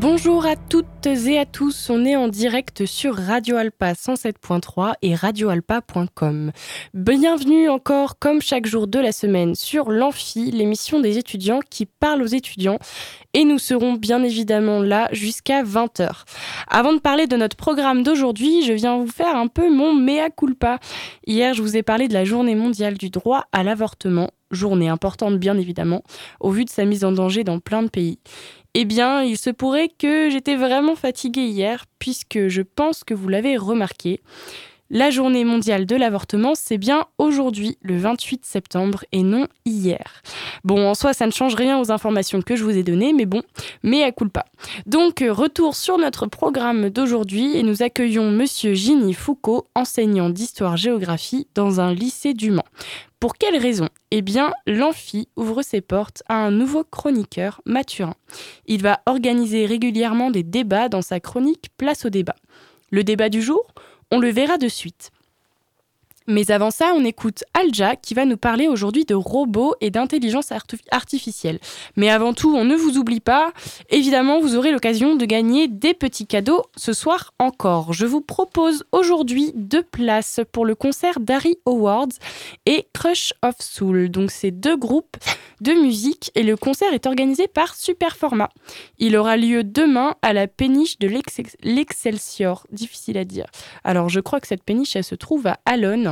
Bonjour à toutes et à tous, on est en direct sur Radio Alpa 107.3 et radioalpa.com. Bienvenue encore, comme chaque jour de la semaine, sur l'Amphi, l'émission des étudiants qui parlent aux étudiants. Et nous serons bien évidemment là jusqu'à 20h. Avant de parler de notre programme d'aujourd'hui, je viens vous faire un peu mon mea culpa. Hier, je vous ai parlé de la journée mondiale du droit à l'avortement journée importante bien évidemment, au vu de sa mise en danger dans plein de pays. Eh bien, il se pourrait que j'étais vraiment fatiguée hier, puisque je pense que vous l'avez remarqué. La journée mondiale de l'avortement, c'est bien aujourd'hui, le 28 septembre, et non hier. Bon, en soi, ça ne change rien aux informations que je vous ai données, mais bon, mais à pas. Donc, retour sur notre programme d'aujourd'hui, et nous accueillons Monsieur Ginny Foucault, enseignant d'histoire-géographie dans un lycée du Mans. Pour quelle raison? Eh bien, l'Amphi ouvre ses portes à un nouveau chroniqueur, Mathurin. Il va organiser régulièrement des débats dans sa chronique Place au débat. Le débat du jour? On le verra de suite. Mais avant ça, on écoute Alja qui va nous parler aujourd'hui de robots et d'intelligence artificielle. Mais avant tout, on ne vous oublie pas, évidemment, vous aurez l'occasion de gagner des petits cadeaux ce soir encore. Je vous propose aujourd'hui deux places pour le concert d'Harry Awards et Crush of Soul. Donc c'est deux groupes de musique et le concert est organisé par Superformat. Il aura lieu demain à la péniche de l'Excelsior. Difficile à dire. Alors je crois que cette péniche, elle se trouve à Alonne.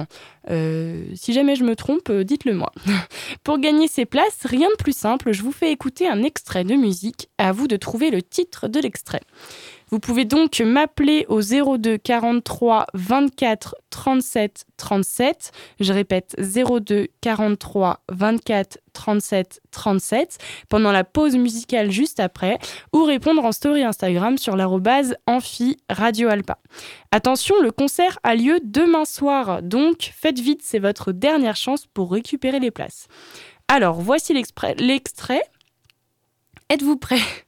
Euh, si jamais je me trompe, euh, dites-le moi. Pour gagner ces places, rien de plus simple, je vous fais écouter un extrait de musique. À vous de trouver le titre de l'extrait. Vous pouvez donc m'appeler au 02 43 24 37 37. Je répète 02 43 24 37 37 pendant la pause musicale juste après ou répondre en story Instagram sur l'arrobase amphi radio alpa. Attention, le concert a lieu demain soir, donc faites vite, c'est votre dernière chance pour récupérer les places. Alors, voici l'extrait. Êtes-vous prêts?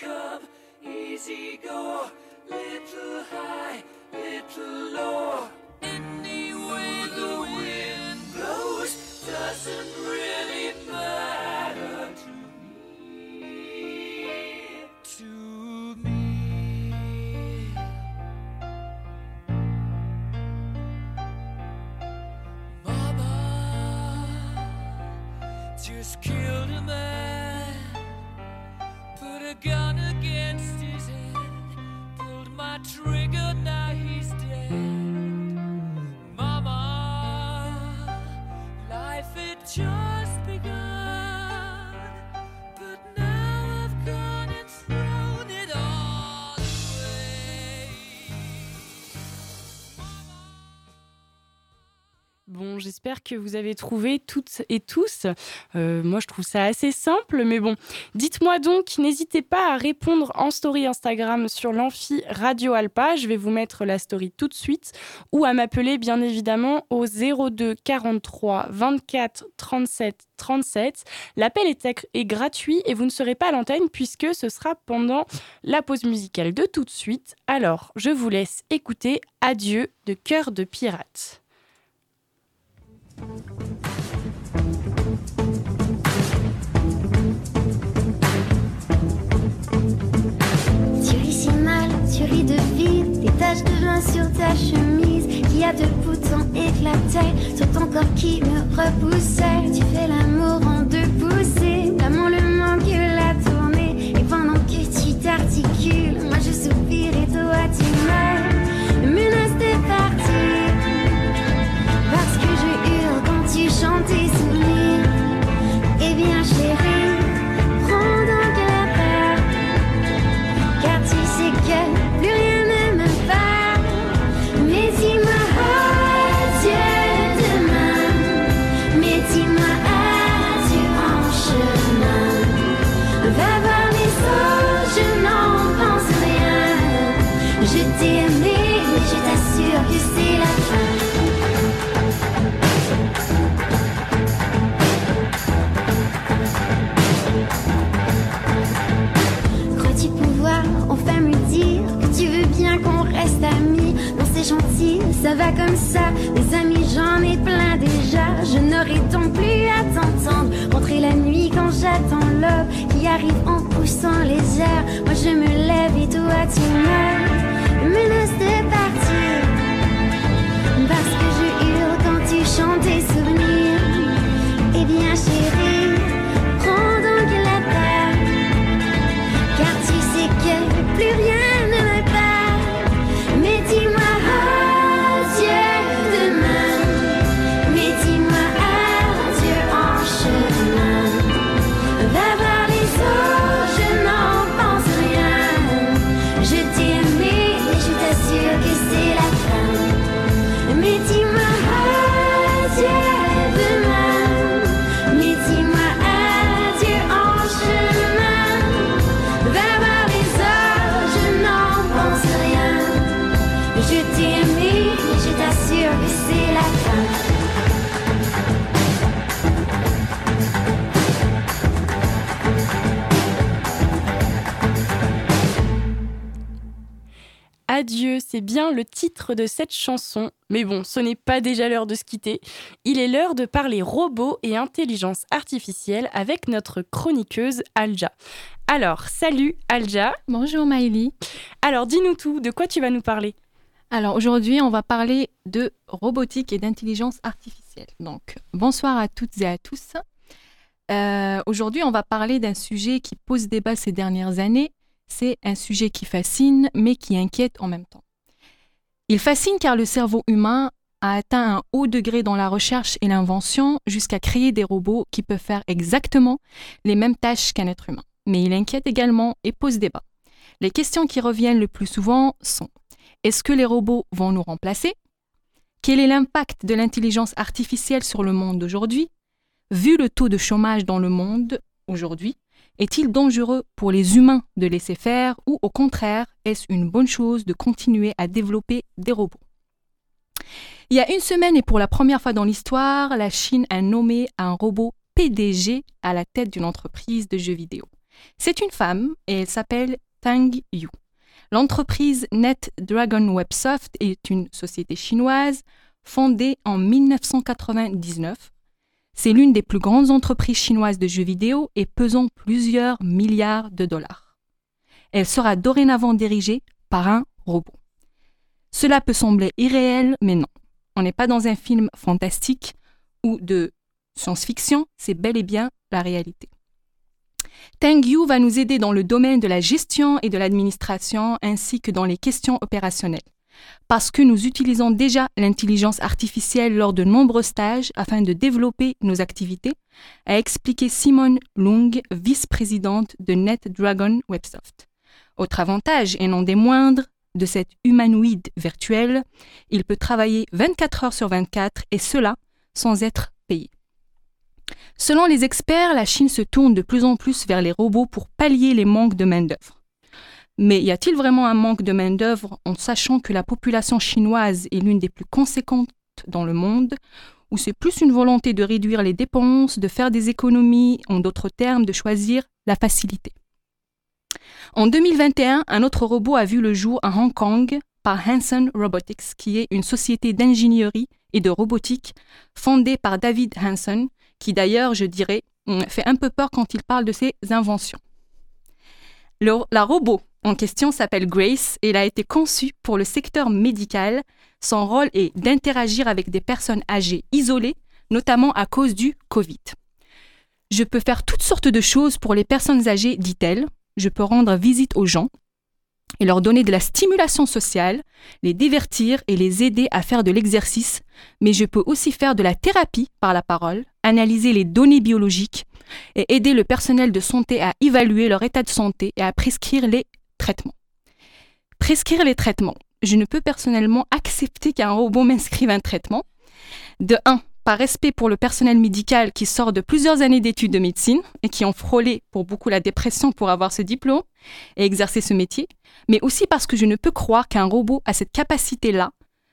come, easy go, little high, little low. Any way the wind blows doesn't que vous avez trouvé toutes et tous. Euh, moi, je trouve ça assez simple, mais bon. Dites-moi donc, n'hésitez pas à répondre en story Instagram sur l'amphi Radio Alpa. Je vais vous mettre la story tout de suite ou à m'appeler bien évidemment au 02 43 24 37 37. L'appel est, est gratuit et vous ne serez pas à l'antenne puisque ce sera pendant la pause musicale de tout de suite. Alors, je vous laisse écouter Adieu de Cœur de Pirate. Tu ris si mal, tu ris de vide, des taches de joint sur ta chemise, qui a deux boutons éclatés sur ton corps qui me repoussait. Tu fais l'amour en ça va comme ça. Des amis, j'en ai plein déjà. Je n'aurai donc plus à t'entendre. Rentrer la nuit quand j'attends l'aube qui arrive en poussant les airs. Moi je me lève et toi tu meurs. Menace de partir. Parce que je hurle quand tu chantes tes souvenirs. Eh bien, chérie, prends donc la terre. Car tu sais que plus rien Adieu, c'est bien le titre de cette chanson. Mais bon, ce n'est pas déjà l'heure de se quitter. Il est l'heure de parler robots et intelligence artificielle avec notre chroniqueuse Alja. Alors, salut Alja. Bonjour Maëlie. Alors, dis-nous tout, de quoi tu vas nous parler? Alors aujourd'hui, on va parler de robotique et d'intelligence artificielle. Donc, bonsoir à toutes et à tous. Euh, aujourd'hui, on va parler d'un sujet qui pose débat ces dernières années. C'est un sujet qui fascine, mais qui inquiète en même temps. Il fascine car le cerveau humain a atteint un haut degré dans la recherche et l'invention jusqu'à créer des robots qui peuvent faire exactement les mêmes tâches qu'un être humain. Mais il inquiète également et pose débat. Les questions qui reviennent le plus souvent sont est-ce que les robots vont nous remplacer? Quel est l'impact de l'intelligence artificielle sur le monde d'aujourd'hui? Vu le taux de chômage dans le monde aujourd'hui, est-il dangereux pour les humains de laisser faire ou au contraire, est-ce une bonne chose de continuer à développer des robots? Il y a une semaine et pour la première fois dans l'histoire, la Chine a nommé un robot PDG à la tête d'une entreprise de jeux vidéo. C'est une femme et elle s'appelle Tang Yu. L'entreprise NetDragon Websoft est une société chinoise fondée en 1999. C'est l'une des plus grandes entreprises chinoises de jeux vidéo et pesant plusieurs milliards de dollars. Elle sera dorénavant dirigée par un robot. Cela peut sembler irréel, mais non. On n'est pas dans un film fantastique ou de science-fiction, c'est bel et bien la réalité. Teng Yu va nous aider dans le domaine de la gestion et de l'administration ainsi que dans les questions opérationnelles. Parce que nous utilisons déjà l'intelligence artificielle lors de nombreux stages afin de développer nos activités, a expliqué Simone Lung, vice-présidente de NetDragon Websoft. Autre avantage, et non des moindres, de cet humanoïde virtuel, il peut travailler 24 heures sur 24 et cela sans être payé. Selon les experts, la Chine se tourne de plus en plus vers les robots pour pallier les manques de main-d'œuvre. Mais y a-t-il vraiment un manque de main-d'œuvre en sachant que la population chinoise est l'une des plus conséquentes dans le monde, ou c'est plus une volonté de réduire les dépenses, de faire des économies, en d'autres termes, de choisir la facilité? En 2021, un autre robot a vu le jour à Hong Kong par Hanson Robotics, qui est une société d'ingénierie et de robotique fondée par David Hanson, qui d'ailleurs, je dirais, fait un peu peur quand il parle de ses inventions. La robot en question s'appelle Grace et elle a été conçue pour le secteur médical. Son rôle est d'interagir avec des personnes âgées isolées, notamment à cause du Covid. Je peux faire toutes sortes de choses pour les personnes âgées, dit-elle. Je peux rendre visite aux gens et leur donner de la stimulation sociale, les divertir et les aider à faire de l'exercice, mais je peux aussi faire de la thérapie par la parole, analyser les données biologiques et aider le personnel de santé à évaluer leur état de santé et à prescrire les Prescrire les traitements. Je ne peux personnellement accepter qu'un robot m'inscrive un traitement. De 1, par respect pour le personnel médical qui sort de plusieurs années d'études de médecine et qui ont frôlé pour beaucoup la dépression pour avoir ce diplôme et exercer ce métier, mais aussi parce que je ne peux croire qu'un robot a cette capacité-là,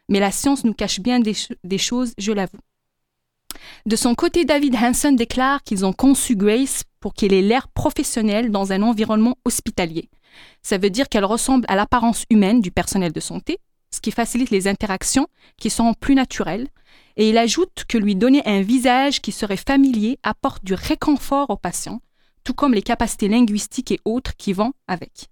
mais la science nous cache bien des, ch des choses, je l'avoue. De son côté, David Hanson déclare qu'ils ont conçu Grace pour qu'elle ait l'air professionnel dans un environnement hospitalier. Ça veut dire qu'elle ressemble à l'apparence humaine du personnel de santé, ce qui facilite les interactions qui sont plus naturelles. Et il ajoute que lui donner un visage qui serait familier apporte du réconfort aux patients, tout comme les capacités linguistiques et autres qui vont avec.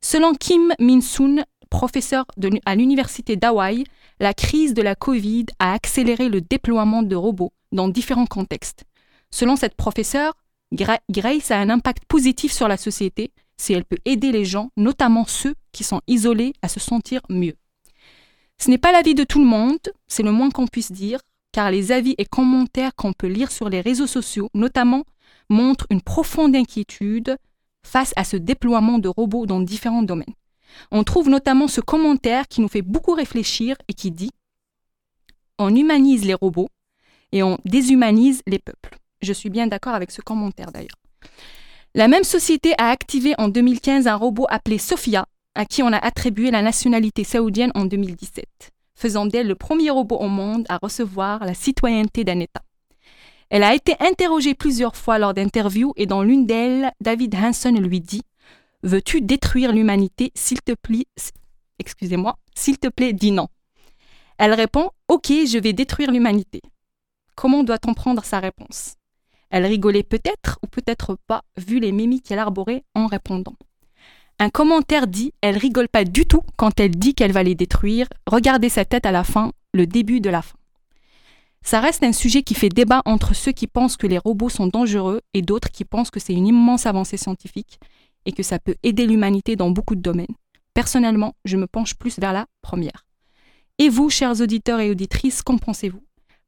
Selon Kim Min-soon, professeur à l'université d'Hawaï, la crise de la Covid a accéléré le déploiement de robots dans différents contextes. Selon cette professeure, Grace a un impact positif sur la société si elle peut aider les gens, notamment ceux qui sont isolés, à se sentir mieux. Ce n'est pas l'avis de tout le monde, c'est le moins qu'on puisse dire, car les avis et commentaires qu'on peut lire sur les réseaux sociaux, notamment, montrent une profonde inquiétude face à ce déploiement de robots dans différents domaines. On trouve notamment ce commentaire qui nous fait beaucoup réfléchir et qui dit On humanise les robots et on déshumanise les peuples. Je suis bien d'accord avec ce commentaire d'ailleurs. La même société a activé en 2015 un robot appelé Sophia, à qui on a attribué la nationalité saoudienne en 2017, faisant d'elle le premier robot au monde à recevoir la citoyenneté d'un État. Elle a été interrogée plusieurs fois lors d'interviews et dans l'une d'elles, David Hanson lui dit Veux-tu détruire l'humanité S'il te plaît, excusez-moi, s'il te plaît, dis non. Elle répond Ok, je vais détruire l'humanité. Comment doit-on prendre sa réponse? Elle rigolait peut-être ou peut-être pas, vu les mimiques qu'elle arborait en répondant. Un commentaire dit Elle rigole pas du tout quand elle dit qu'elle va les détruire. Regardez sa tête à la fin, le début de la fin. Ça reste un sujet qui fait débat entre ceux qui pensent que les robots sont dangereux et d'autres qui pensent que c'est une immense avancée scientifique et que ça peut aider l'humanité dans beaucoup de domaines. Personnellement, je me penche plus vers la première. Et vous, chers auditeurs et auditrices, qu'en pensez-vous?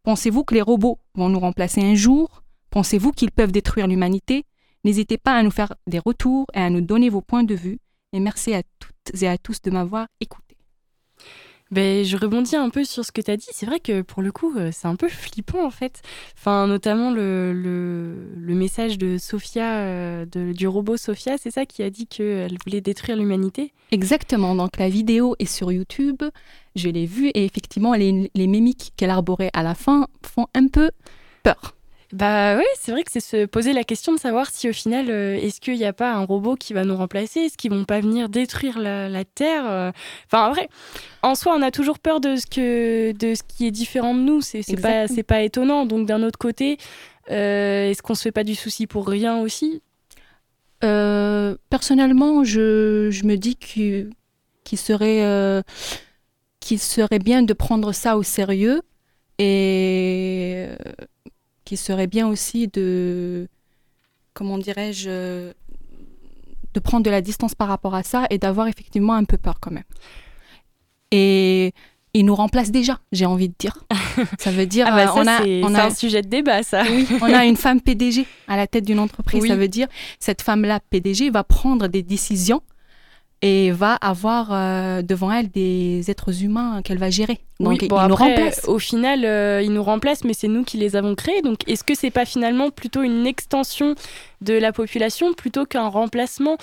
Pensez-vous que les robots vont nous remplacer un jour? Pensez-vous qu'ils peuvent détruire l'humanité? N'hésitez pas à nous faire des retours et à nous donner vos points de vue. Et merci à toutes et à tous de m'avoir écouté. Ben, je rebondis un peu sur ce que tu as dit. C'est vrai que pour le coup, euh, c'est un peu flippant en fait. Enfin, notamment le, le, message de Sophia, euh, de, du robot Sophia, c'est ça qui a dit qu'elle voulait détruire l'humanité? Exactement. Donc la vidéo est sur YouTube. Je l'ai vue et effectivement, les, les mimiques qu'elle arborait à la fin font un peu peur. Bah oui, c'est vrai que c'est se poser la question de savoir si au final, euh, est-ce qu'il n'y a pas un robot qui va nous remplacer? Est-ce qu'ils vont pas venir détruire la, Terre euh? Enfin, vrai, en soi, on a toujours peur de ce, que, de ce qui est différent de nous. C'est pas, pas étonnant. Donc d'un autre côté, euh, est-ce qu'on se fait pas du souci pour rien aussi? Personnellement, je, je, me dis qu'il serait, qu'il serait bien de prendre ça au sérieux et qui serait bien aussi de, comment dirais-je, de prendre de la distance par rapport à ça et d'avoir effectivement un peu peur quand même. Et il nous remplace déjà, j'ai envie de dire. Ça veut dire ah bah euh, on a, on a un sujet de débat ça. Oui, on a une femme PDG à la tête d'une entreprise. Ça veut dire cette femme-là PDG va prendre des décisions et va avoir euh, devant elle des êtres humains qu'elle va gérer. Donc oui, nous remplace. Au final, euh, ils nous remplacent, mais c'est nous qui les avons créés. Donc est-ce que c'est pas finalement plutôt une extension de la population plutôt qu'un remplacement?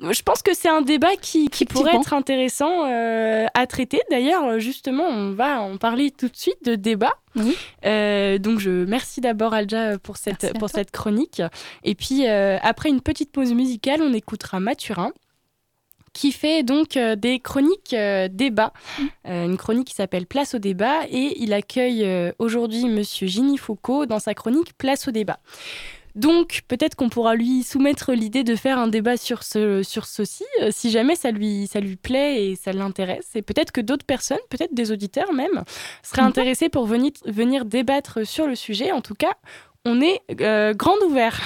Je pense que c'est un débat qui, qui pourrait être intéressant euh, à traiter. D'ailleurs, justement, on va en parler tout de suite de débat. donc, je merci d'abord Alja pour cette, pour cette chronique. Et puis, après une petite pause musicale, on écoutera Mathurin qui fait donc euh, des chroniques euh, débat, mmh. euh, une chronique qui s'appelle Place au débat, et il accueille aujourd'hui Monsieur Gini Foucault dans sa chronique Place au débat. Donc peut-être qu'on pourra lui soumettre l'idée de faire un débat sur, ce, sur ceci, si jamais ça lui, ça lui plaît et ça l'intéresse. Et peut-être que d'autres personnes, peut-être des auditeurs même, seraient mmh. intéressés pour venir, venir débattre sur le sujet. En tout cas, on est euh, grand ouvert.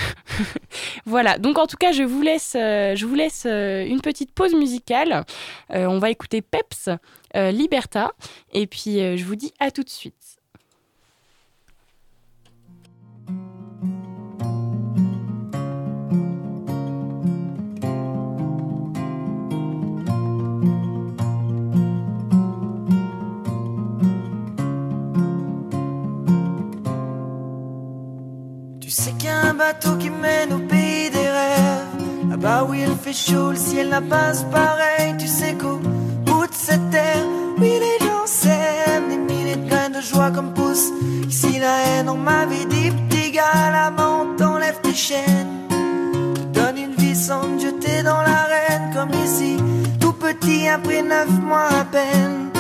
voilà, donc en tout cas, je vous laisse, euh, je vous laisse euh, une petite pause musicale. on va écouter Peps, Liberta, et puis je vous dis à tout de suite. Bateau qui mène au pays des rêves. Là-bas où il fait chaud, le ciel n'a pas pareil. Tu sais qu'au bout de cette terre, oui, les gens s'aiment. Des milliers de graines de joie comme pousse. Ici, la haine, on m'avait dit, petit gars, là-bas, t'enlève tes chaînes. donne une vie sans te jeter dans l'arène, comme ici, tout petit après neuf mois à peine.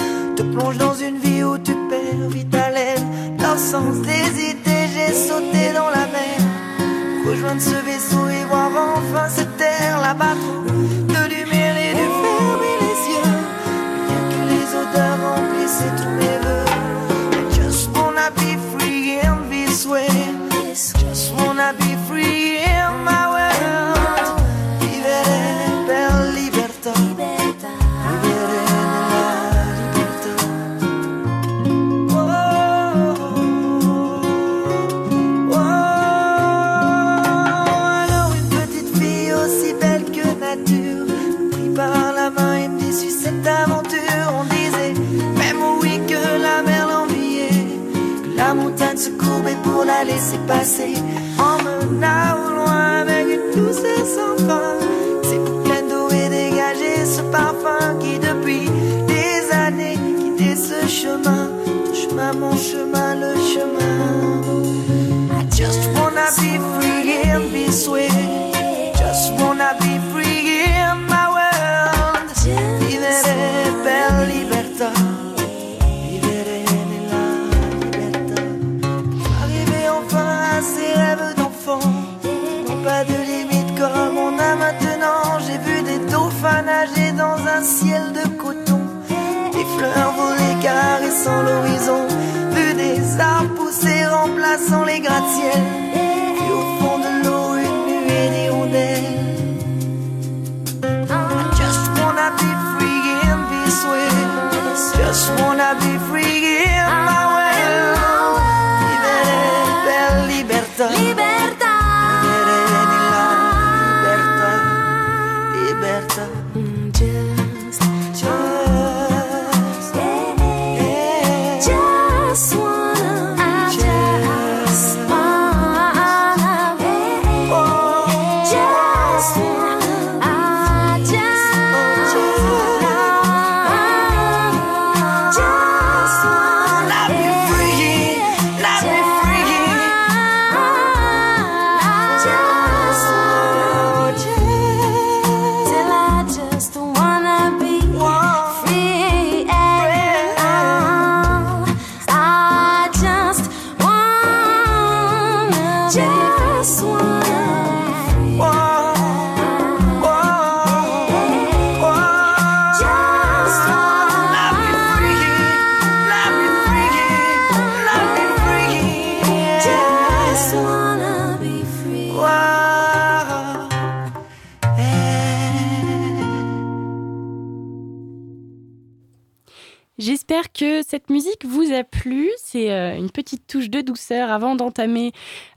plonges dans une vie où tu perds vite haleine. Sans hésiter, j'ai sauté dans la mer. Rejoindre ce vaisseau et voir enfin cette terre là-bas de lumière et de fermer les yeux. Rien que les odeurs remplissaient tous la laisser passer. Emmena au loin avec une douceur sans fin. C'est pleine d'eau et dégager ce parfum qui depuis des années quittait ce chemin. Ton chemin, mon chemin, le chemin. I just wanna be free caressant l'horizon. Vu des arbres pousser remplaçant les gratte-ciels. J'espère que cette musique vous a plu. C'est euh, une petite touche de douceur avant d'entamer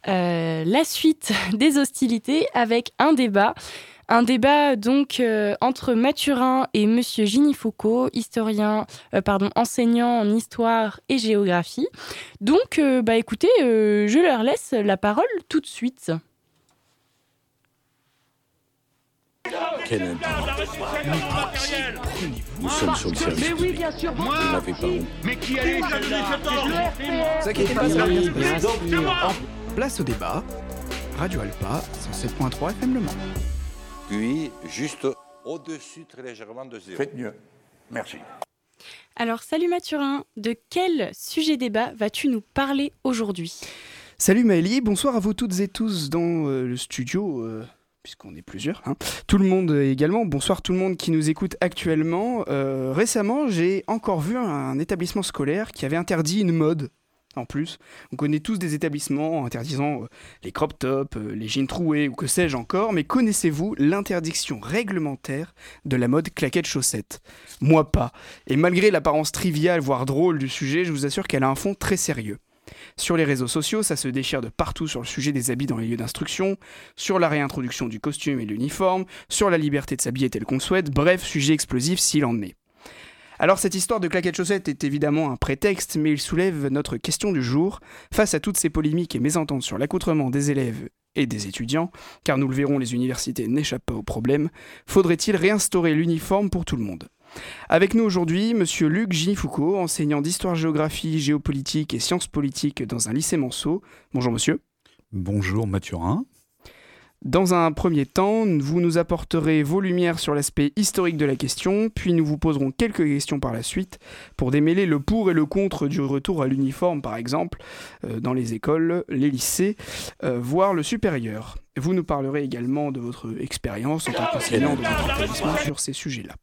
euh, la suite des hostilités avec un débat. Un débat donc euh, entre Mathurin et Monsieur Gini Foucault, historien, pardon, enseignant en histoire et géographie. Donc, bah écoutez, je leur laisse la parole tout de suite. Quel Nous sommes sur le service. Vous inquiétez pas, ça va bien se passer. Place au débat. Radio Alpa, 107.3 FM Le Mans. Puis, juste au-dessus, très légèrement de zéro. Faites mieux. Merci. Alors, salut Mathurin, de quel sujet débat vas-tu nous parler aujourd'hui? Salut Maëlie, bonsoir à vous toutes et tous dans euh, le studio, euh, puisqu'on est plusieurs. hein. Tout le monde également, bonsoir tout le monde qui nous écoute actuellement. Euh, récemment, j'ai encore vu un établissement scolaire qui avait interdit une mode. En plus, on connaît tous des établissements interdisant euh, les crop tops, euh, les jeans troués ou que sais-je encore, mais connaissez-vous l'interdiction réglementaire de la mode claquette chaussette Moi pas. Et malgré l'apparence triviale, voire drôle du sujet, je vous assure qu'elle a un fond très sérieux. Sur les réseaux sociaux, ça se déchire de partout sur le sujet des habits dans les lieux d'instruction, sur la réintroduction du costume et de l'uniforme, sur la liberté de s'habiller tel qu'on souhaite, bref, sujet explosif s'il en est. Alors cette histoire de claquettes chaussettes est évidemment un prétexte, mais il soulève notre question du jour. Face à toutes ces polémiques et mésententes sur l'accoutrement des élèves et des étudiants, car nous le verrons, les universités n'échappent pas au problème, faudrait-il réinstaurer l'uniforme pour tout le monde? Avec nous aujourd'hui, monsieur Luc Gini-Foucault, enseignant d'histoire-géographie, géopolitique et sciences politiques dans un lycée Manceau. Bonjour monsieur. Bonjour Mathurin. Dans un premier temps, vous nous apporterez vos lumières sur l'aspect historique de la question, puis nous vous poserons quelques questions par la suite pour démêler le pour et le contre du retour à l'uniforme, par exemple, euh, dans les écoles, les lycées, euh, voire le supérieur. Vous nous parlerez également de votre expérience en tant qu'enseignant de votre établissement sur ces sujets-là.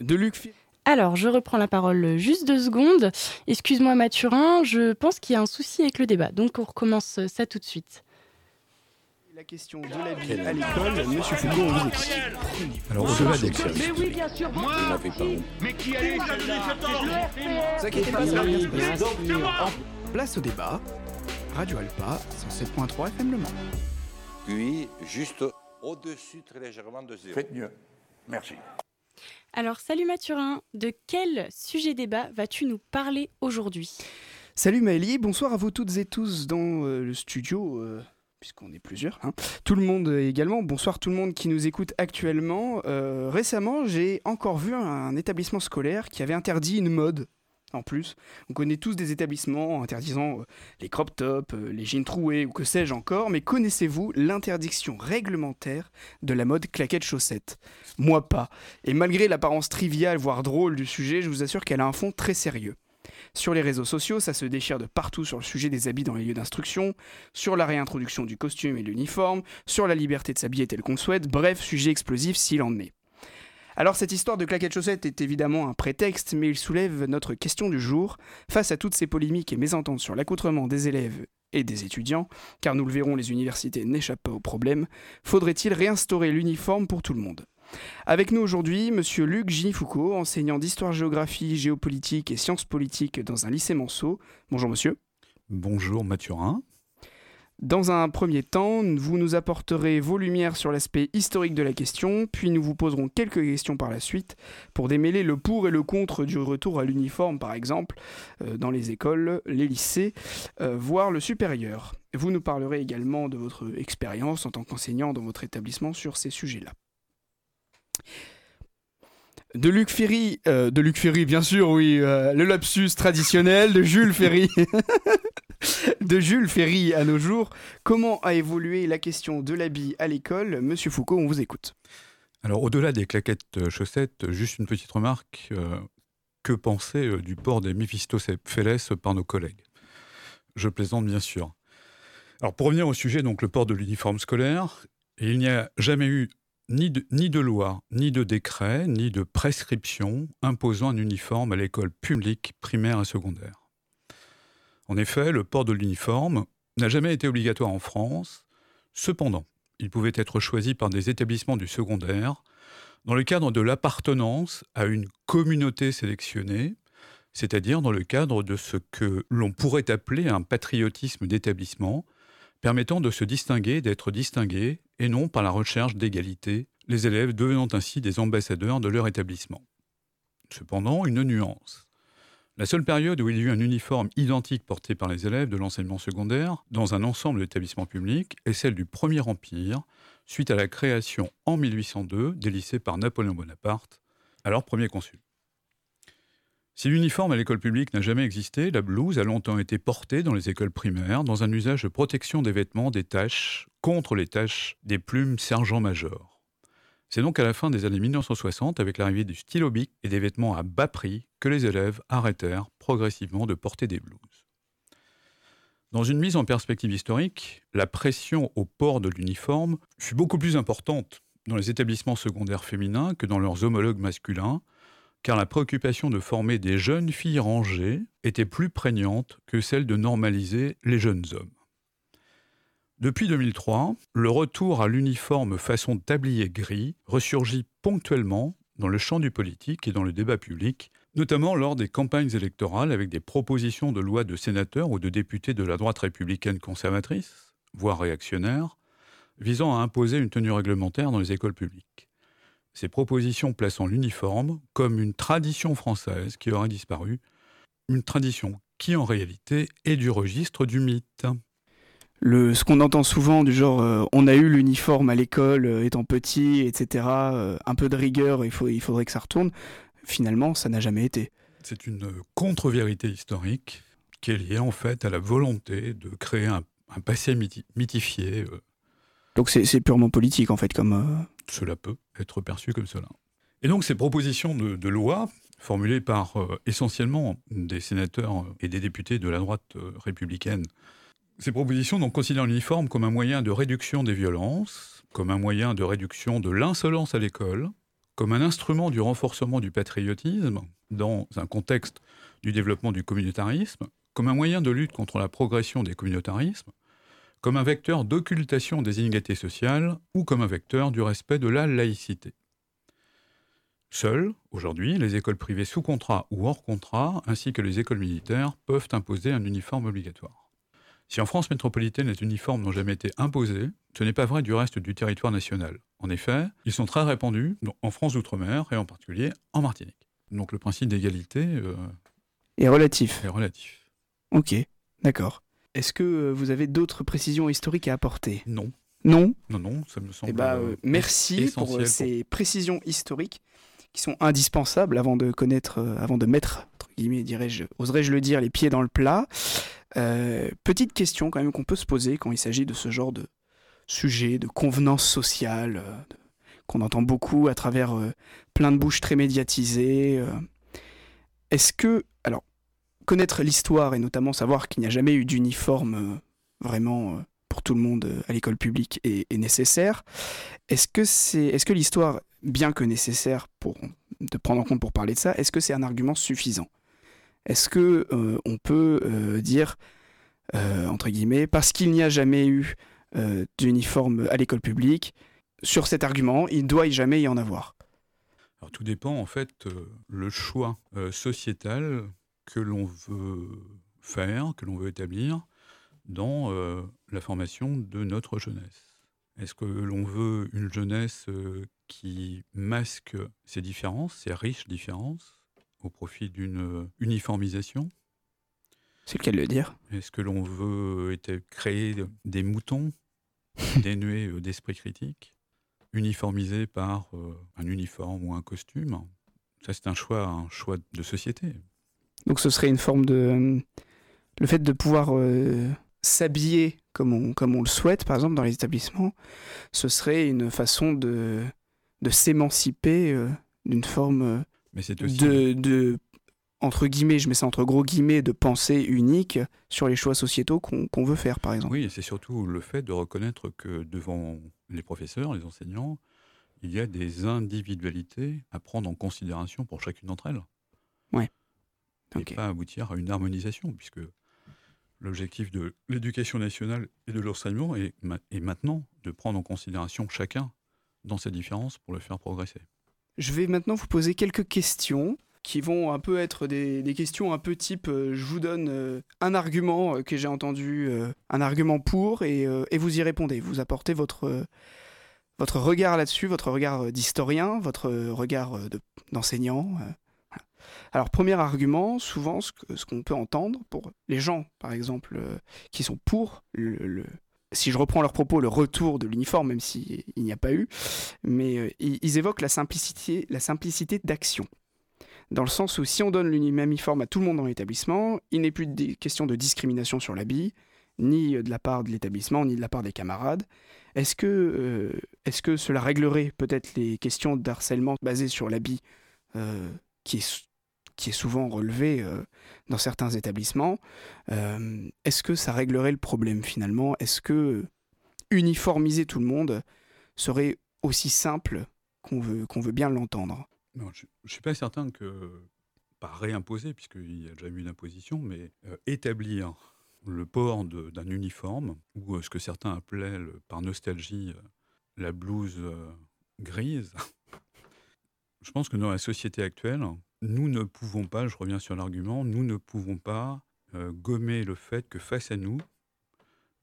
De Luc alors, je reprends la parole juste deux secondes. Excuse-moi Mathurin, je pense qu'il y a un souci avec le débat, donc on recommence ça tout de suite. La question de la vie à l'école, Monsieur Foucault, on vous écoute. Alors, au-delà des Mais oui, bien sûr, Vous honte. Mais qui allait Vous inquiétez pas, ça va bien se passer. Place au débat. Radio Alpa, 107.3 FM Le Mans. Puis, juste au-dessus, très légèrement de zéro. Faites mieux. Merci. Alors, salut Mathurin, de quel sujet débat vas-tu nous parler aujourd'hui? Salut Maëlie, bonsoir à vous toutes et tous dans euh, le studio, euh, puisqu'on est plusieurs. hein. Tout le monde également, bonsoir tout le monde qui nous écoute actuellement. Euh, récemment, j'ai encore vu un établissement scolaire qui avait interdit une mode. En plus, on connaît tous des établissements interdisant euh, les crop tops, euh, les jeans troués ou que sais-je encore, mais connaissez-vous l'interdiction réglementaire de la mode claquette chaussette? Moi pas. Et malgré l'apparence triviale, voire drôle du sujet, je vous assure qu'elle a un fond très sérieux. Sur les réseaux sociaux, ça se déchire de partout sur le sujet des habits dans les lieux d'instruction, sur la réintroduction du costume et l'uniforme, sur la liberté de s'habiller tel qu'on souhaite, bref, sujet explosif s'il en est. Alors cette histoire de claquettes chaussettes est évidemment un prétexte, mais il soulève notre question du jour. Face à toutes ces polémiques et mésententes sur l'accoutrement des élèves et des étudiants, car nous le verrons, les universités n'échappent pas au problème, faudrait-il réinstaurer l'uniforme pour tout le monde? Avec nous aujourd'hui, monsieur Luc Gini-Foucault, enseignant d'histoire-géographie, géopolitique et sciences politiques dans un lycée Manceau. Bonjour monsieur. Bonjour Mathurin. Dans un premier temps, vous nous apporterez vos lumières sur l'aspect historique de la question, puis nous vous poserons quelques questions par la suite pour démêler le pour et le contre du retour à l'uniforme, par exemple, euh, dans les écoles, les lycées, euh, voire le supérieur. Vous nous parlerez également de votre expérience en tant qu'enseignant dans votre établissement sur ces sujets-là. De Luc Ferry, euh, de Luc Ferry, bien sûr, oui, le lapsus traditionnel de Jules Ferry. de Jules Ferry à nos jours. Comment a évolué la question de l'habit à l'école? Monsieur Foucault, on vous écoute. Alors au-delà des claquettes euh, chaussettes, juste une petite remarque. euh, que penser euh, du port des Méphistophélès par nos collègues? Je plaisante bien sûr. Alors pour revenir au sujet, donc le port de l'uniforme scolaire, il n'y a jamais eu ni de loi, ni de décret, ni de prescription imposant un uniforme à l'école publique primaire et secondaire. En effet, le port de l'uniforme n'a jamais été obligatoire en France. Cependant, il pouvait être choisi par des établissements du secondaire dans le cadre de l'appartenance à une communauté sélectionnée, c'est-à-dire dans le cadre de ce que l'on pourrait appeler un patriotisme d'établissement, permettant de se distinguer, d'être distingués, et non par la recherche d'égalité, les élèves devenant ainsi des ambassadeurs de leur établissement. Cependant, une nuance. La seule période où il y a eu un uniforme identique porté par les élèves de l'enseignement secondaire dans un ensemble d'établissements publics est celle du Premier Empire, suite à la création en 1802 des lycées par Napoléon Bonaparte, alors premier consul. Si l'uniforme à l'école publique n'a jamais existé, la blouse a longtemps été portée dans les écoles primaires dans un usage de protection des vêtements des taches contre les taches des plumes sergent-major. C'est donc à la fin des années 1960, avec l'arrivée du stylo bic et des vêtements à bas prix, que les élèves arrêtèrent progressivement de porter des blouses. Dans une mise en perspective historique, la pression au port de l'uniforme fut beaucoup plus importante dans les établissements secondaires féminins que dans leurs homologues masculins, car la préoccupation de former des jeunes filles rangées était plus prégnante que celle de normaliser les jeunes hommes. Depuis 2003, le retour à l'uniforme façon tablier gris ressurgit ponctuellement dans le champ du politique et dans le débat public, notamment lors des campagnes électorales avec des propositions de loi de sénateurs ou de députés de la droite républicaine conservatrice, voire réactionnaire, visant à imposer une tenue réglementaire dans les écoles publiques. Ces propositions plaçant l'uniforme comme une tradition française qui aurait disparu, une tradition qui en réalité est du registre du mythe. Le, ce qu'on entend souvent du genre euh, on a eu l'uniforme à l'école euh, étant petit, etc. euh, un peu de rigueur, il, faut, il faudrait que ça retourne. Finalement, ça n'a jamais été. C'est une contre-vérité historique qui est liée en fait à la volonté de créer un, un passé mythifié. Donc c'est purement politique en fait comme... Cela peut être perçu comme cela. Et donc ces propositions de, loi, formulées par essentiellement des sénateurs et des députés de la droite républicaine, ces propositions considèrent l'uniforme comme un moyen de réduction des violences, comme un moyen de réduction de l'insolence à l'école, comme un instrument du renforcement du patriotisme dans un contexte du développement du communautarisme, comme un moyen de lutte contre la progression des communautarismes, comme un vecteur d'occultation des inégalités sociales ou comme un vecteur du respect de la laïcité. Seules, aujourd'hui, les écoles privées sous contrat ou hors contrat, ainsi que les écoles militaires, peuvent imposer un uniforme obligatoire. Si en France métropolitaine les uniformes n'ont jamais été imposés, ce n'est pas vrai du reste du territoire national. En effet, ils sont très répandus en France d'outre-mer et en particulier en Martinique. Donc le principe d'égalité euh, est relatif. Est relatif. Ok, d'accord. Est-ce que euh, vous avez d'autres précisions historiques à apporter? Non. Non? Non, non, ça me semble. Eh euh, merci pour ces précisions historiques qui sont indispensables avant de connaître, avant de mettre, entre guillemets, oserais-je le dire, les pieds dans le plat. Euh, petite question quand même qu'on peut se poser quand il s'agit de ce genre de sujet, de convenance sociale, euh, qu'on entend beaucoup à travers euh, plein de bouches très médiatisées. Est-ce que, alors, connaître l'histoire et notamment savoir qu'il n'y a jamais eu d'uniforme vraiment pour tout le monde à l'école publique est, nécessaire. Est-ce que c'est, est-ce que l'histoire, bien que nécessaire pour de prendre en compte pour parler de ça, est-ce que c'est un argument suffisant? Est-ce que euh, on peut euh, dire, euh, entre guillemets, parce qu'il n'y a jamais eu d'uniforme à l'école publique, sur cet argument, il doit y jamais y en avoir? Alors tout dépend en fait le choix sociétal que l'on veut faire, que l'on veut établir dans la formation de notre jeunesse. Est-ce que l'on veut une jeunesse qui masque ses différences, ses riches différences au profit d'une euh, uniformisation? C'est le cas de le dire. Est-ce que l'on veut créer des moutons dénués euh, d'esprit critique, uniformisés par euh, un uniforme ou un costume? Ça, c'est un choix, un choix de société. Donc ce serait une forme de... Le fait de pouvoir s'habiller comme on, comme on le souhaite, par exemple, dans les établissements, ce serait une façon de, de s'émanciper d'une forme mais c'est aussi... de, de, entre guillemets, je mets ça entre gros guillemets, de pensée unique sur les choix sociétaux qu'on veut faire, par exemple. Oui, c'est surtout le fait de reconnaître que devant les professeurs, les enseignants, il y a des individualités à prendre en considération pour chacune d'entre elles. Ouais. Et pas aboutir à une harmonisation, puisque l'objectif de l'éducation nationale et de l'enseignement est, maintenant de prendre en considération chacun dans ses différences pour le faire progresser. Je vais maintenant vous poser quelques questions qui vont un peu être des, questions un peu type euh, je vous donne euh, un argument euh, que j'ai entendu, un argument pour, et, vous y répondez. Vous apportez votre, votre regard là-dessus, votre regard d'historien, votre regard d'enseignant. Alors, premier argument, souvent, ce qu'on peut entendre pour les gens, par exemple, qui sont pour le, si je reprends leur propos, le retour de l'uniforme, même s'il n'y a pas eu, mais euh, ils, évoquent la simplicité, la simplicité d'action. Dans le sens où si on donne l'uniforme à tout le monde dans l'établissement, il n'est plus question de discrimination sur l'habit, ni de la part de l'établissement, ni de la part des camarades. Est-ce que, euh, est que cela réglerait peut-être les questions d'harcèlement basées sur l'habit, euh, qui est qui est souvent relevé euh, dans certains établissements. Euh, est-ce que ça réglerait le problème finalement? Est-ce que uniformiser tout le monde serait aussi simple qu'on veut, bien l'entendre? Je ne suis pas certain que, pas réimposer, puisqu'il y a déjà eu une imposition, mais euh, établir le port d'un uniforme, ou ce que certains appelaient par nostalgie la blouse grise, je pense que dans la société actuelle, nous ne pouvons pas, je reviens sur l'argument, nous ne pouvons pas euh, gommer le fait que face à nous,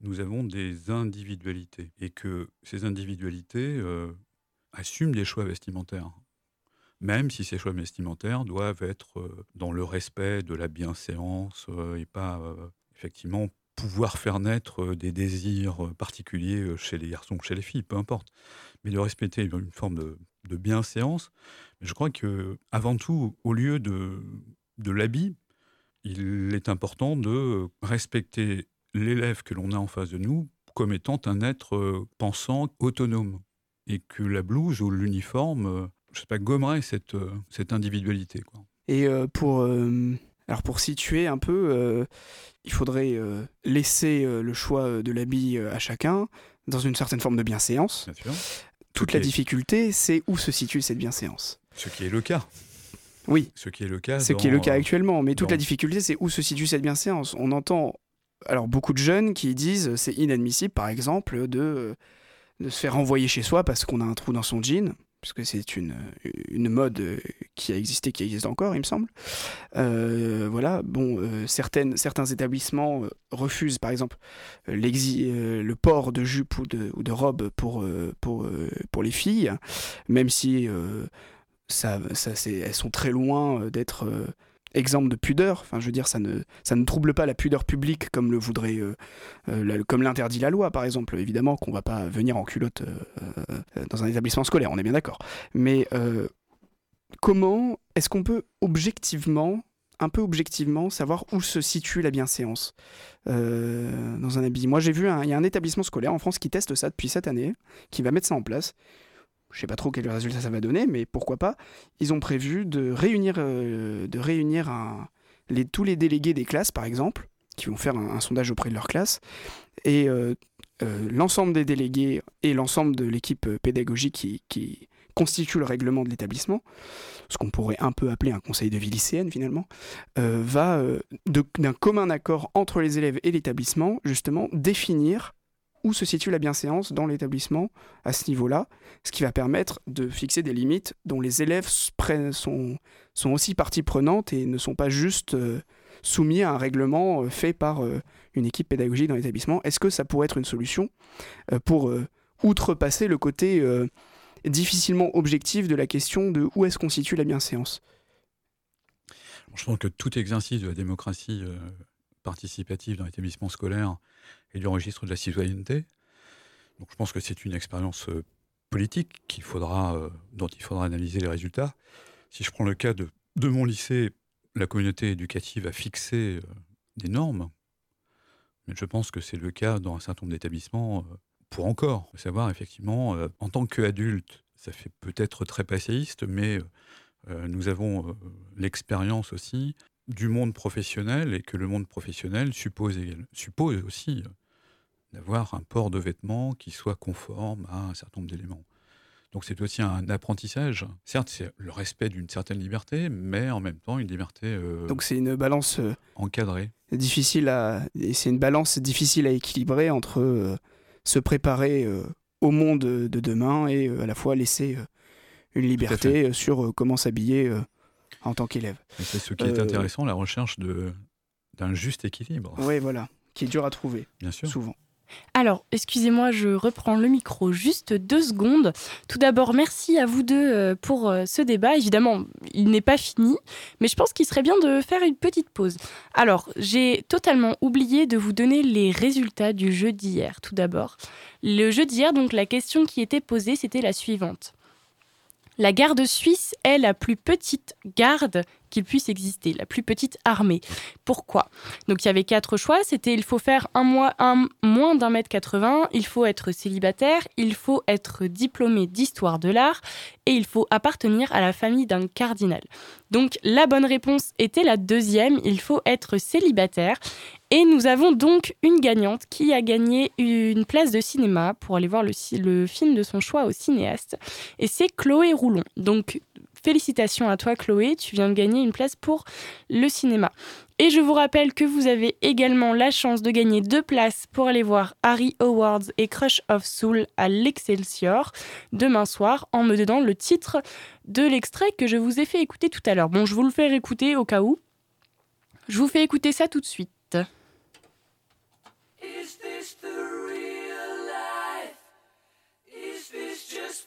nous avons des individualités et que ces individualités euh, assument des choix vestimentaires. Même si ces choix vestimentaires doivent être euh, dans le respect de la bienséance et pas effectivement pouvoir faire naître des désirs particuliers chez les garçons chez les filles, peu importe, mais de respecter une forme de, de bienséance je crois que, avant tout, au lieu de, de l'habit, il est important de respecter l'élève que l'on a en face de nous comme étant un être pensant, autonome, et que la blouse ou l'uniforme, je sais pas, gommerait cette, cette individualité. Quoi. Et pour, alors pour situer un peu, il faudrait laisser le choix de l'habit à chacun, dans une certaine forme de bienséance. Bien sûr. Toute la difficulté, c'est où se situe cette bienséance. Ce qui est le cas. Oui. Ce qui est le cas. Ce qui est le cas actuellement. Mais toute la difficulté, c'est où se situe cette bienséance. On entend alors beaucoup de jeunes qui disent c'est inadmissible, par exemple, de, de se faire renvoyer chez soi parce qu'on a un trou dans son jean puisque c'est une, mode qui a existé, qui existe encore, il me semble. Euh, voilà, bon, euh, certaines, certains établissements euh, refusent, par exemple, le port de jupe ou de, ou de robe pour les filles, même si ça, ça elles sont très loin d'être exemple de pudeur. Enfin, je veux dire, ça ne, ça ne trouble pas la pudeur publique comme le voudrait, euh, euh, comme l'interdit la loi, par exemple. Évidemment qu'on va pas venir en culotte euh, dans un établissement scolaire, on est bien d'accord. Mais comment est-ce qu'on peut objectivement, un peu objectivement, savoir où se situe la bienséance dans un habit Moi, j'ai vu, il y a un établissement scolaire en France qui teste ça depuis cette année, qui va mettre ça en place je sais pas trop quel résultat ça va donner, mais pourquoi pas, ils ont prévu de réunir, euh, de réunir tous les délégués des classes, par exemple, qui vont faire un, sondage auprès de leur classe, et euh, euh, l'ensemble des délégués et l'ensemble de l'équipe pédagogique qui, qui, constitue le règlement de l'établissement, ce qu'on pourrait un peu appeler un conseil de vie lycéenne finalement, va d'un commun accord entre les élèves et l'établissement justement définir où se situe la bienséance dans l'établissement à ce niveau-là, ce qui va permettre de fixer des limites dont les élèves sont, aussi partie prenante et ne sont pas juste euh, soumis à un règlement euh, fait par euh, une équipe pédagogique dans l'établissement. Est-ce que ça pourrait être une solution pour outrepasser le côté difficilement objectif de la question de où est-ce qu'on situe la bienséance? Je pense que tout exercice de la démocratie participative dans l'établissement scolaire et du registre de la citoyenneté. Donc je pense que c'est une expérience euh, politique euh, dont il faudra analyser les résultats. Si je prends le cas de, mon lycée, la communauté éducative a fixé euh, des normes, mais je pense que c'est le cas dans un certain nombre d'établissements pour encore. Savoir effectivement, en tant qu'adulte, ça fait peut-être très passéiste, mais nous avons l'expérience aussi du monde professionnel et que le monde professionnel suppose, suppose aussi d'avoir un port de vêtements qui soit conforme à un certain nombre d'éléments. Donc c'est aussi un apprentissage. Certes, c'est le respect d'une certaine liberté, mais en même temps une liberté. Euh, Donc c'est une balance euh, encadrée. Difficile à, c'est une balance difficile à équilibrer entre euh, se préparer au monde de demain et à la fois laisser une liberté sur comment s'habiller en tant qu'élève. C'est ce qui est intéressant, la recherche de d'un juste équilibre. Oui, voilà, qui est dur à trouver. Bien sûr. Souvent. Alors, excusez-moi, je reprends le micro juste deux secondes. Tout d'abord, merci à vous deux euh, pour euh, ce débat. Évidemment, il n'est pas fini, mais je pense qu'il serait bien de faire une petite pause. Alors, j'ai totalement oublié de vous donner les résultats du jeu d'hier. Tout d'abord, le jeu d'hier, donc la question qui était posée, c'était la suivante. La garde suisse est la plus petite garde puisse exister, la plus petite armée. Pourquoi? Donc il y avait quatre choix, c'était il faut faire un, mois, un moins d'un mètre 80, il faut être célibataire, il faut être diplômé d'histoire de l'art et il faut appartenir à la famille d'un cardinal. Donc la bonne réponse était la deuxième, il faut être célibataire. Et nous avons donc une gagnante qui a gagné une place de cinéma pour aller voir le, le film de son choix au cinéaste. Et c'est Chloé Roulon. Donc Félicitations à toi Chloé, tu viens de gagner une place pour le cinéma. Et je vous rappelle que vous avez également la chance de gagner deux places pour aller voir Harry Awards et Crush of Soul à l'Excelsior demain soir en me donnant le titre de l'extrait que je vous ai fait écouter tout à l'heure. Bon, je vous le fais écouter au cas où. Je vous fais écouter ça tout de suite. Is this the real life? Is this just?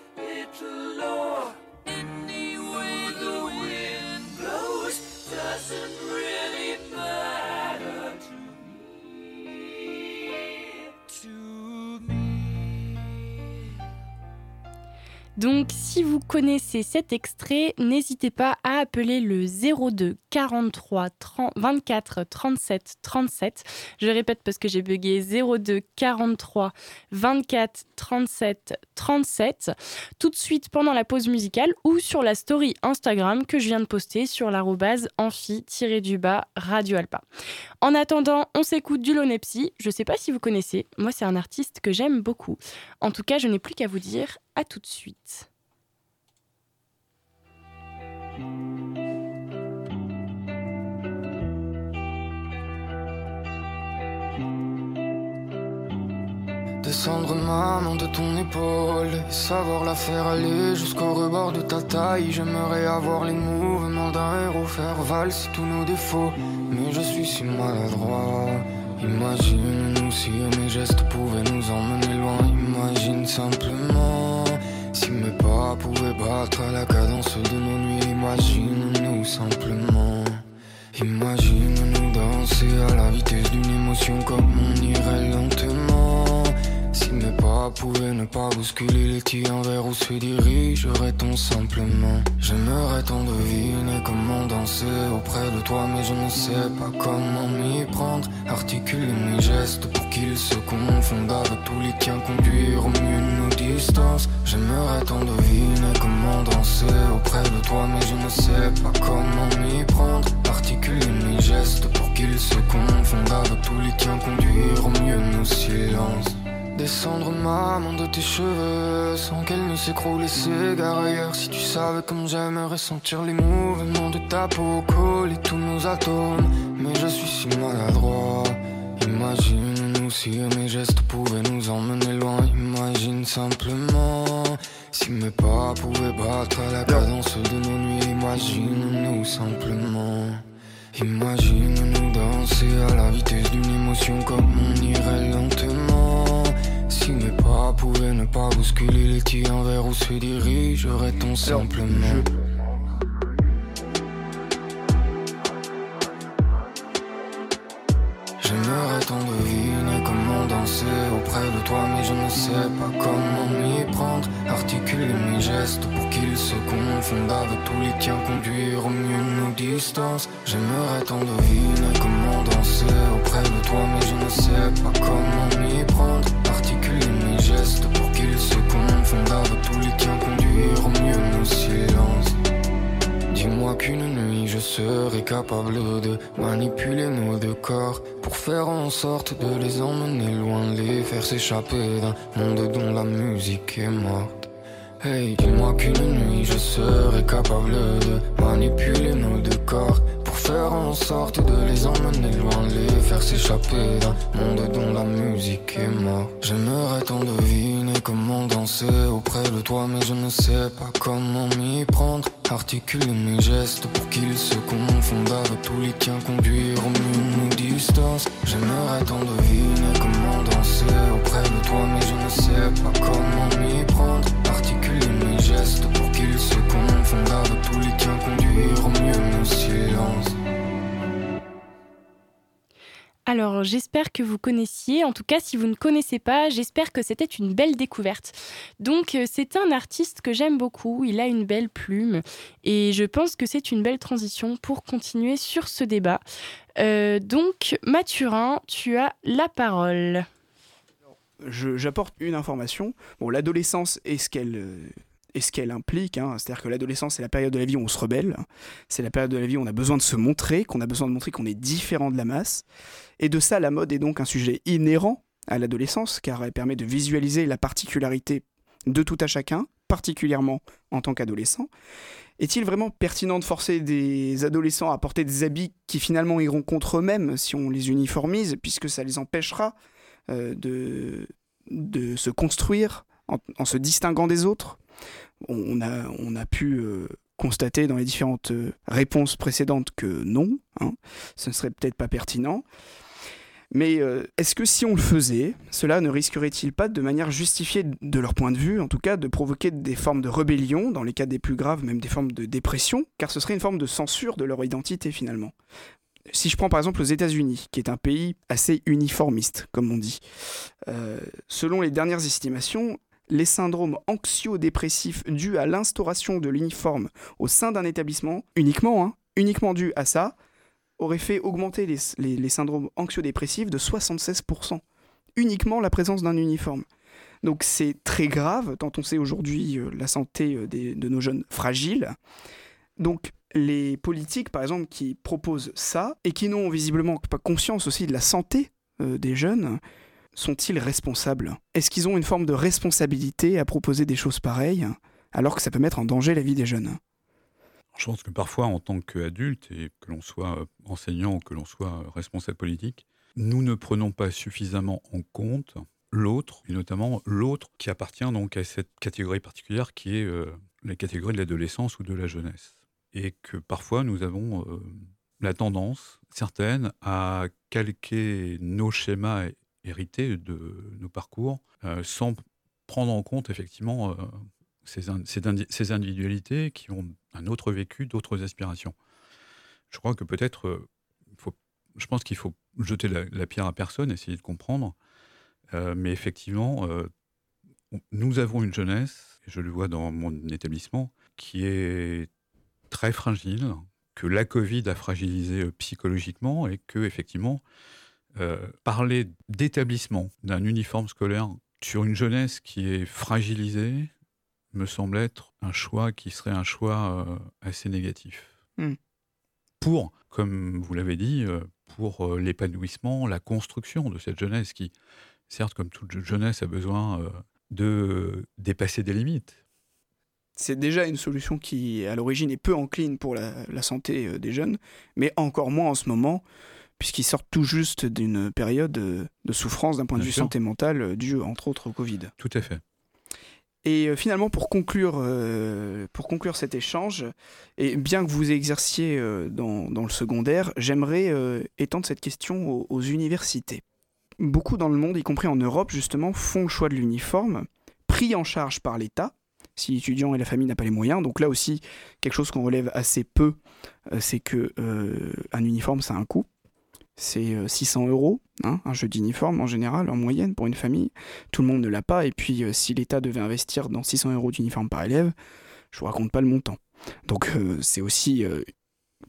little Lord. Donc, si vous connaissez cet extrait, n'hésitez pas à appeler le 02 43 30 24 37 37. Je répète parce que j'ai bugué 02 43 24 37 37 tout de suite pendant la pause musicale ou sur la story Instagram que je viens de poster sur l'arrobase amphi-du-bas Radio Alpa. En attendant, on s'écoute du Lonepsy. Je sais pas si vous connaissez, moi c'est un artiste que j'aime beaucoup. En tout cas, je n'ai plus qu'à vous dire à tout de suite. Descendre ma main de ton épaule et savoir la faire aller jusqu'au rebord de ta taille. J'aimerais avoir les mouvements d'un héros, faire valse tous nos défauts. Mais je suis si maladroit. Imagine-nous si mes gestes pouvaient nous emmener loin. Imagine simplement si mes pas pouvaient battre à la cadence de nos nuits. Imagine-nous simplement. Imagine-nous danser à la vitesse d'une émotion comme on irait lentement. Si mes pas pouvaient ne pas bousculer les tiens vers où se dirigerait-on simplement? J'aimerais tant deviner comment danser auprès de toi Mais je ne sais pas comment m'y prendre. Articuler mes gestes pour qu'ils se confondent avec tous les tiens Conduire au mieux nos distances. J'aimerais tant deviner comment danser auprès de toi Mais je ne sais pas comment m'y prendre. Articuler mes gestes pour qu'ils se confondent avec tous les tiens Conduire au mieux nos silences Descendre ma main de tes cheveux sans qu'elle ne s'écroule et s'égare ailleurs. Si tu savais comme j'aimerais sentir les mouvements de ta peau coller tous nos atomes. Mais je suis si maladroit. Imagine-nous si mes gestes pouvaient nous emmener loin. Imagine simplement si mes pas pouvaient battre à la cadence de nos nuits. Imagine-nous simplement. Imagine-nous danser à la vitesse d'une émotion comme on irait lentement. Si mes pas pouvaient ne pas bousculer les tiens vers où se dirigerait-on simplement J'aimerais tant deviner comment danser auprès de toi Mais je ne sais pas comment m'y prendre. Articuler mes gestes pour qu'ils se confondent avec tous les tiens Conduire au mieux nos distances. J'aimerais tant deviner comment danser auprès de toi Mais je ne sais pas comment m'y prendre se confondent avec tous les tiens Conduire mieux nos silences Dis-moi qu'une nuit je serai capable de manipuler nos deux corps pour faire en sorte de les emmener loin, les faire s'échapper d'un monde dont la musique est morte. Hey, dis-moi qu'une nuit je serai capable de manipuler nos deux corps en sorte de les emmener loin, les faire s'échapper d'un monde dont la musique est morte. J'aimerais tant deviner comment danser auprès de toi, mais je ne sais pas comment m'y prendre. Articuler mes gestes pour qu'ils se confondent avec tous les tiens, conduire au mieux nos distances. J'aimerais tant deviner comment danser auprès de toi, mais je ne sais pas comment m'y prendre. Articuler mes gestes pour qu'ils se confondent avec tous les Alors j'espère que vous connaissiez, en tout cas si vous ne connaissez pas, j'espère que c'était une belle découverte. Donc euh, c'est un artiste que j'aime beaucoup, il a une belle plume et je pense que c'est une belle transition pour continuer sur ce débat. Euh, donc Mathurin, tu as la parole. J'apporte une information. Bon, l'adolescence est ce qu'elle est ce qu'elle implique. hein. C'est-à-dire que l'adolescence, c'est la période de la vie où on se rebelle. C'est la période de la vie où on a besoin de se montrer, qu'on a besoin de montrer qu'on est différent de la masse. Et de ça, la mode est donc un sujet inhérent à l'adolescence, car elle permet de visualiser la particularité de tout à chacun, particulièrement en tant qu'adolescent. Est-il vraiment pertinent de forcer des adolescents à porter des habits qui finalement iront contre eux-mêmes si on les uniformise, puisque ça les empêchera euh, de, de se construire en, se distinguant des autres on a, pu euh, constater dans les différentes euh, réponses précédentes que non, hein, ce ne serait peut-être pas pertinent. Mais euh, est-ce que si on le faisait, cela ne risquerait-il pas, de manière justifiée de leur point de vue, en tout cas, de provoquer des formes de rébellion, dans les cas des plus graves, même des formes de dépression, car ce serait une forme de censure de leur identité finalement? Si je prends par exemple aux États-Unis, qui est un pays assez uniformiste, comme on dit, selon les dernières estimations, les syndromes anxio-dépressifs dus à l'instauration de l'uniforme au sein d'un établissement, uniquement, hein, uniquement dû à ça, auraient fait augmenter les, syndromes anxio-dépressifs de 76%. Uniquement la présence d'un uniforme. Donc c'est très grave, tant on sait aujourd'hui euh, la santé euh, de nos jeunes fragiles. Donc les politiques, par exemple, qui proposent ça, et qui n'ont visiblement pas conscience aussi de la santé euh, des jeunes, sont-ils responsables? Est-ce qu'ils ont une forme de responsabilité à proposer des choses pareilles, alors que ça peut mettre en danger la vie des jeunes? Je pense que parfois, en tant qu'adulte, et que l'on soit euh, enseignant ou que l'on soit euh, responsable politique, nous ne prenons pas suffisamment en compte l'autre, et notamment l'autre qui appartient donc à cette catégorie particulière qui est la catégorie de l'adolescence ou de la jeunesse. Et que parfois nous avons la tendance certaine à calquer nos schémas hérités de nos parcours sans prendre en compte effectivement ces, ces, individualités qui ont un autre vécu, d'autres aspirations. Je crois que peut-être, je pense qu'il faut jeter la, pierre à personne, essayer de comprendre, mais effectivement, nous avons une jeunesse, je le vois dans mon établissement, qui est très fragile, que la Covid a fragilisé euh, psychologiquement et que, effectivement, euh, parler d'établissement, d'un uniforme scolaire sur une jeunesse qui est fragilisée me semble être un choix qui serait un choix euh, assez négatif. Hmm. Pour, comme vous l'avez dit, pour l'épanouissement, la construction de cette jeunesse qui, certes, comme toute jeunesse, a besoin de dépasser des limites, c'est déjà une solution qui, à l'origine, est peu encline pour la, santé euh, des jeunes, mais encore moins en ce moment, puisqu'ils sortent tout juste d'une période euh, de souffrance d'un point de vue santé mentale, euh, due entre autres au Covid. Tout à fait. Et finalement, pour conclure, pour conclure cet échange, et bien que vous exerciez dans, le secondaire, j'aimerais étendre cette question aux universités. Beaucoup dans le monde, y compris en Europe justement, font le choix de l'uniforme, pris en charge par l'État, si l'étudiant et la famille n'a pas les moyens. Donc là aussi, quelque chose qu'on relève assez peu, euh, c'est que euh, un uniforme, ça a un coût. C'est 600 euh, euros, hein, un jeu d'uniforme en général, en moyenne, pour une famille. Tout le monde ne l'a pas. Et puis, si l'État devait investir dans 600 euros d'uniforme par élève, je vous raconte pas le montant. Donc, c'est aussi,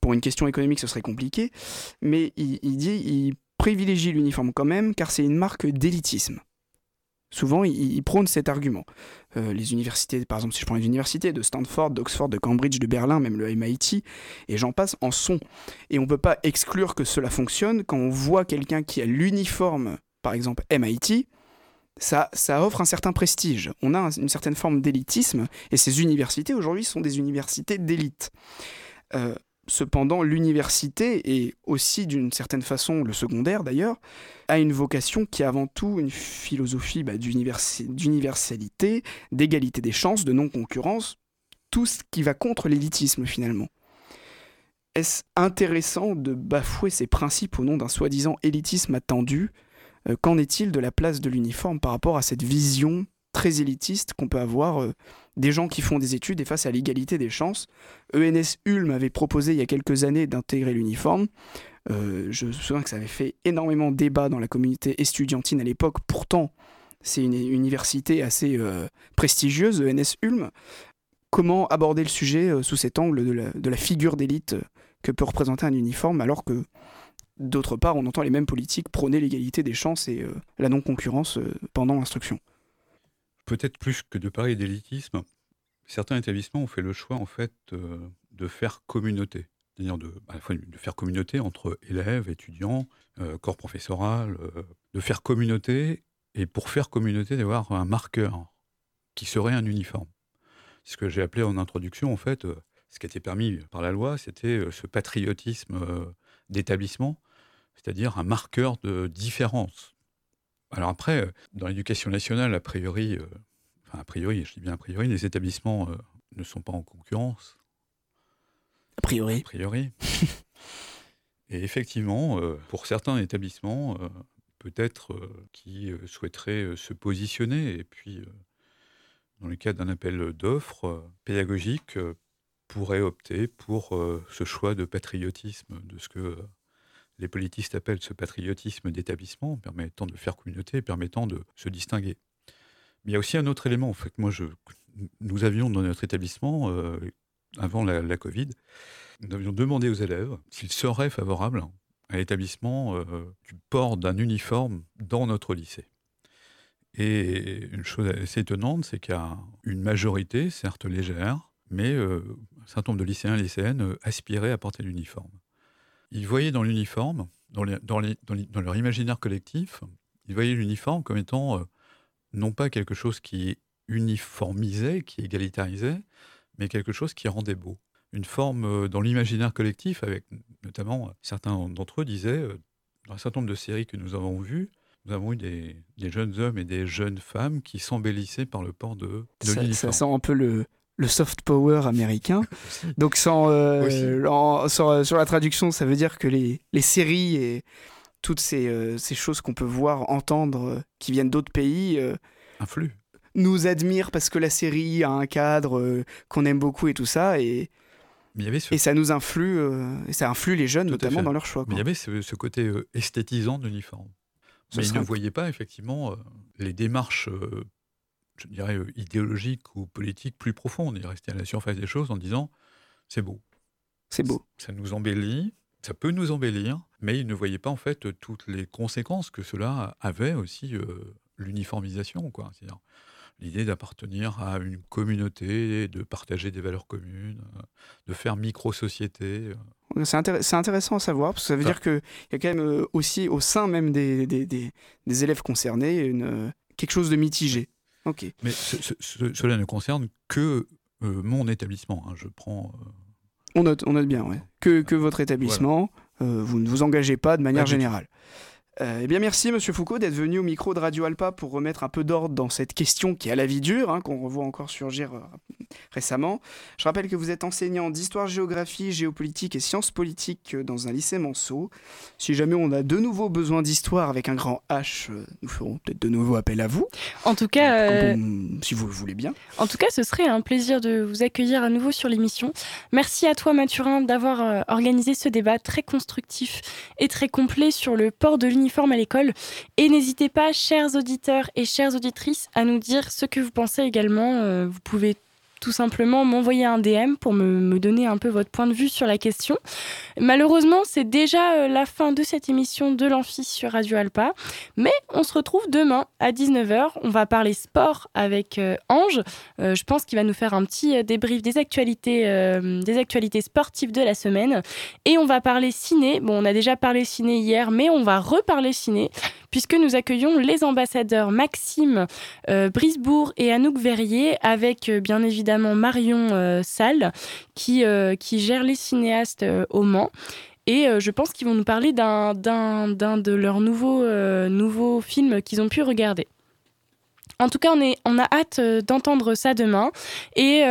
pour une question économique, ce serait compliqué. Mais il dit, il privilégie l'uniforme quand même, car c'est une marque d'élitisme. Souvent, ils, prônent cet argument. Euh, les universités, par exemple, si je prends les universités de Stanford, d'Oxford, de Cambridge, de Berlin, même le MIT, et j'en passe, en sont. Et on ne peut pas exclure que cela fonctionne quand on voit quelqu'un qui a l'uniforme, par exemple MIT, ça, ça offre un certain prestige. On a une certaine forme d'élitisme, et ces universités, aujourd'hui, sont des universités d'élite. Euh, cependant, l'université, et aussi d'une certaine façon le secondaire d'ailleurs, a une vocation qui est avant tout une philosophie bah, d'universalité, d'égalité des chances, de non-concurrence, tout ce qui va contre l'élitisme finalement. Est-ce intéressant de bafouer ces principes au nom d'un soi-disant élitisme attendu? Euh, Qu'en est-il de la place de l'uniforme par rapport à cette vision très élitiste qu'on peut avoir euh, des gens qui font des études et face à l'égalité des chances ENS Ulm avait proposé il y a quelques années d'intégrer l'uniforme. Euh, je me souviens que ça avait fait énormément débat dans la communauté estudiantine à l'époque. Pourtant, c'est une université assez euh, prestigieuse, ENS Ulm. Comment aborder le sujet sous cet angle de la, figure d'élite que peut représenter un uniforme, alors que d'autre part, on entend les mêmes politiques prôner l'égalité des chances et la non-concurrence pendant l'instruction? Peut-être plus que de parler d'élitisme, certains établissements ont fait le choix en fait de faire communauté c'est-à-dire de, à la fois de faire communauté entre élèves, étudiants, euh, corps professoral, euh, de faire communauté, et pour faire communauté, d'avoir un marqueur qui serait un uniforme. Ce que j'ai appelé en introduction, en fait, euh, ce qui était permis par la loi, c'était ce patriotisme d'établissement, c'est-à-dire un marqueur de différence. Alors après, dans l'éducation nationale, a priori, enfin a priori, je dis bien a priori, les établissements ne sont pas en concurrence a priori. A priori. Et effectivement, euh, pour certains établissements, euh, peut-être qui souhaiteraient se positionner et puis, dans le cadre d'un appel d'offres pédagogiques, pourraient opter pour ce choix de patriotisme, de ce que les politistes appellent ce patriotisme d'établissement, permettant de faire communauté, permettant de se distinguer. Mais il y a aussi un autre élément. En fait, moi, nous avions dans notre établissement, euh, avant la, Covid, nous avions demandé aux élèves s'ils seraient favorables à l'établissement euh, du port d'un uniforme dans notre lycée. Et une chose assez étonnante, c'est qu'il y a une majorité, certes légère, mais euh, un certain nombre de lycéens et lycéennes aspiraient à porter l'uniforme ils voyaient dans l'uniforme, dans, leur imaginaire collectif, ils voyaient l'uniforme comme étant euh, non pas quelque chose qui uniformisait, qui égalitarisait, mais quelque chose qui rendait beau. Une forme euh, dans l'imaginaire collectif, avec notamment euh, certains d'entre eux disaient, dans un certain nombre de séries que nous avons vues, nous avons eu des, jeunes hommes et des jeunes femmes qui s'embellissaient par le port de, de l'uniforme. Ça sent un peu le, le soft power américain. Donc sans, euh, sur, la traduction, ça veut dire que les, les séries et toutes ces, euh, ces choses qu'on peut voir, entendre, euh, qui viennent d'autres pays, influent. Nous admirent parce que la série a un cadre qu'on aime beaucoup et tout ça. Et, et ça nous influe, et ça influe les jeunes notamment dans leur choix. Mais il y avait ce, côté esthétisant de l'uniforme. Mais ils ne voyaient pas effectivement les démarches je dirais, euh, idéologique ou politique plus profonde. Il restait à la surface des choses en disant c'est beau. C'est beau. Ça nous embellit, ça peut nous embellir, mais il ne voyait pas en fait toutes les conséquences que cela avait aussi euh, l'uniformisation, quoi. C'est-à-dire l'idée d'appartenir à une communauté, de partager des valeurs communes, euh, de faire micro-société. C'est intéressant à savoir, parce que ça veut dire qu'il y a quand même aussi au sein même des, des, des, élèves concernés une, quelque chose de mitigé. Mais cela ne concerne que euh, mon établissement. Hein. Je prends. Euh, on, note, on note bien, ouais. Que, que votre établissement. Euh, vous ne vous engagez pas de manière générale. Euh, eh bien, merci, Monsieur Foucault, d'être venu au micro de Radio Alpa pour remettre un peu d'ordre dans cette question qui a la vie dure, hein, qu'on revoit encore surgir euh, récemment. Je rappelle que vous êtes enseignant d'histoire-géographie, géopolitique et sciences politiques euh, dans un lycée Manceau. Si jamais on a de nouveau besoin d'histoire avec un grand H, nous ferons peut-être de nouveau appel à vous. En tout cas, si vous le voulez bien. En tout cas, ce serait un plaisir de vous accueillir à nouveau sur l'émission. Merci à toi, Mathurin, d'avoir organisé ce débat très constructif et très complet sur le port de l'université uniforme à l'école. Et n'hésitez pas, chers auditeurs et chères auditrices, à nous dire ce que vous pensez également. Euh, vous pouvez tout simplement m'envoyer un DM pour me, donner un peu votre point de vue sur la question. Malheureusement, c'est déjà euh, la fin de cette émission de l'Amphi sur Radio Alpa, mais on se retrouve demain à 19h. On va parler sport avec euh, Ange. Euh, je pense qu'il va nous faire un petit débrief des actualités, des actualités sportives de la semaine. Et on va parler ciné. Bon, on a déjà parlé ciné hier, mais on va reparler ciné puisque nous accueillons les ambassadeurs Maxime Brisbourg et Anouk Verrier avec bien évidemment Marion euh, Salle, qui, euh, gère les cinéastes euh, au Mans. Et je pense qu'ils vont nous parler d'un de leurs nouveaux films qu'ils ont pu regarder. En tout cas, on, a hâte d'entendre ça demain. Et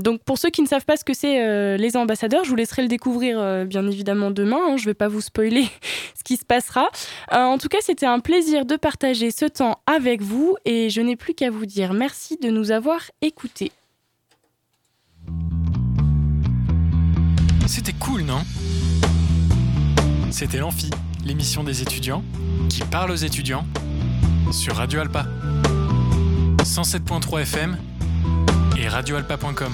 donc, pour ceux qui ne savent pas ce que c'est les ambassadeurs, je vous laisserai le découvrir bien évidemment demain. Hein. je ne vais pas vous spoiler ce qui se passera. en tout cas, c'était un plaisir de partager ce temps avec vous. Et je n'ai plus qu'à vous dire merci de nous avoir écoutés. C'était cool, non? C'était l'Amphi, l'émission des étudiants qui parle aux étudiants sur Radio Alpa. 107.3 FM et radioalpa.com.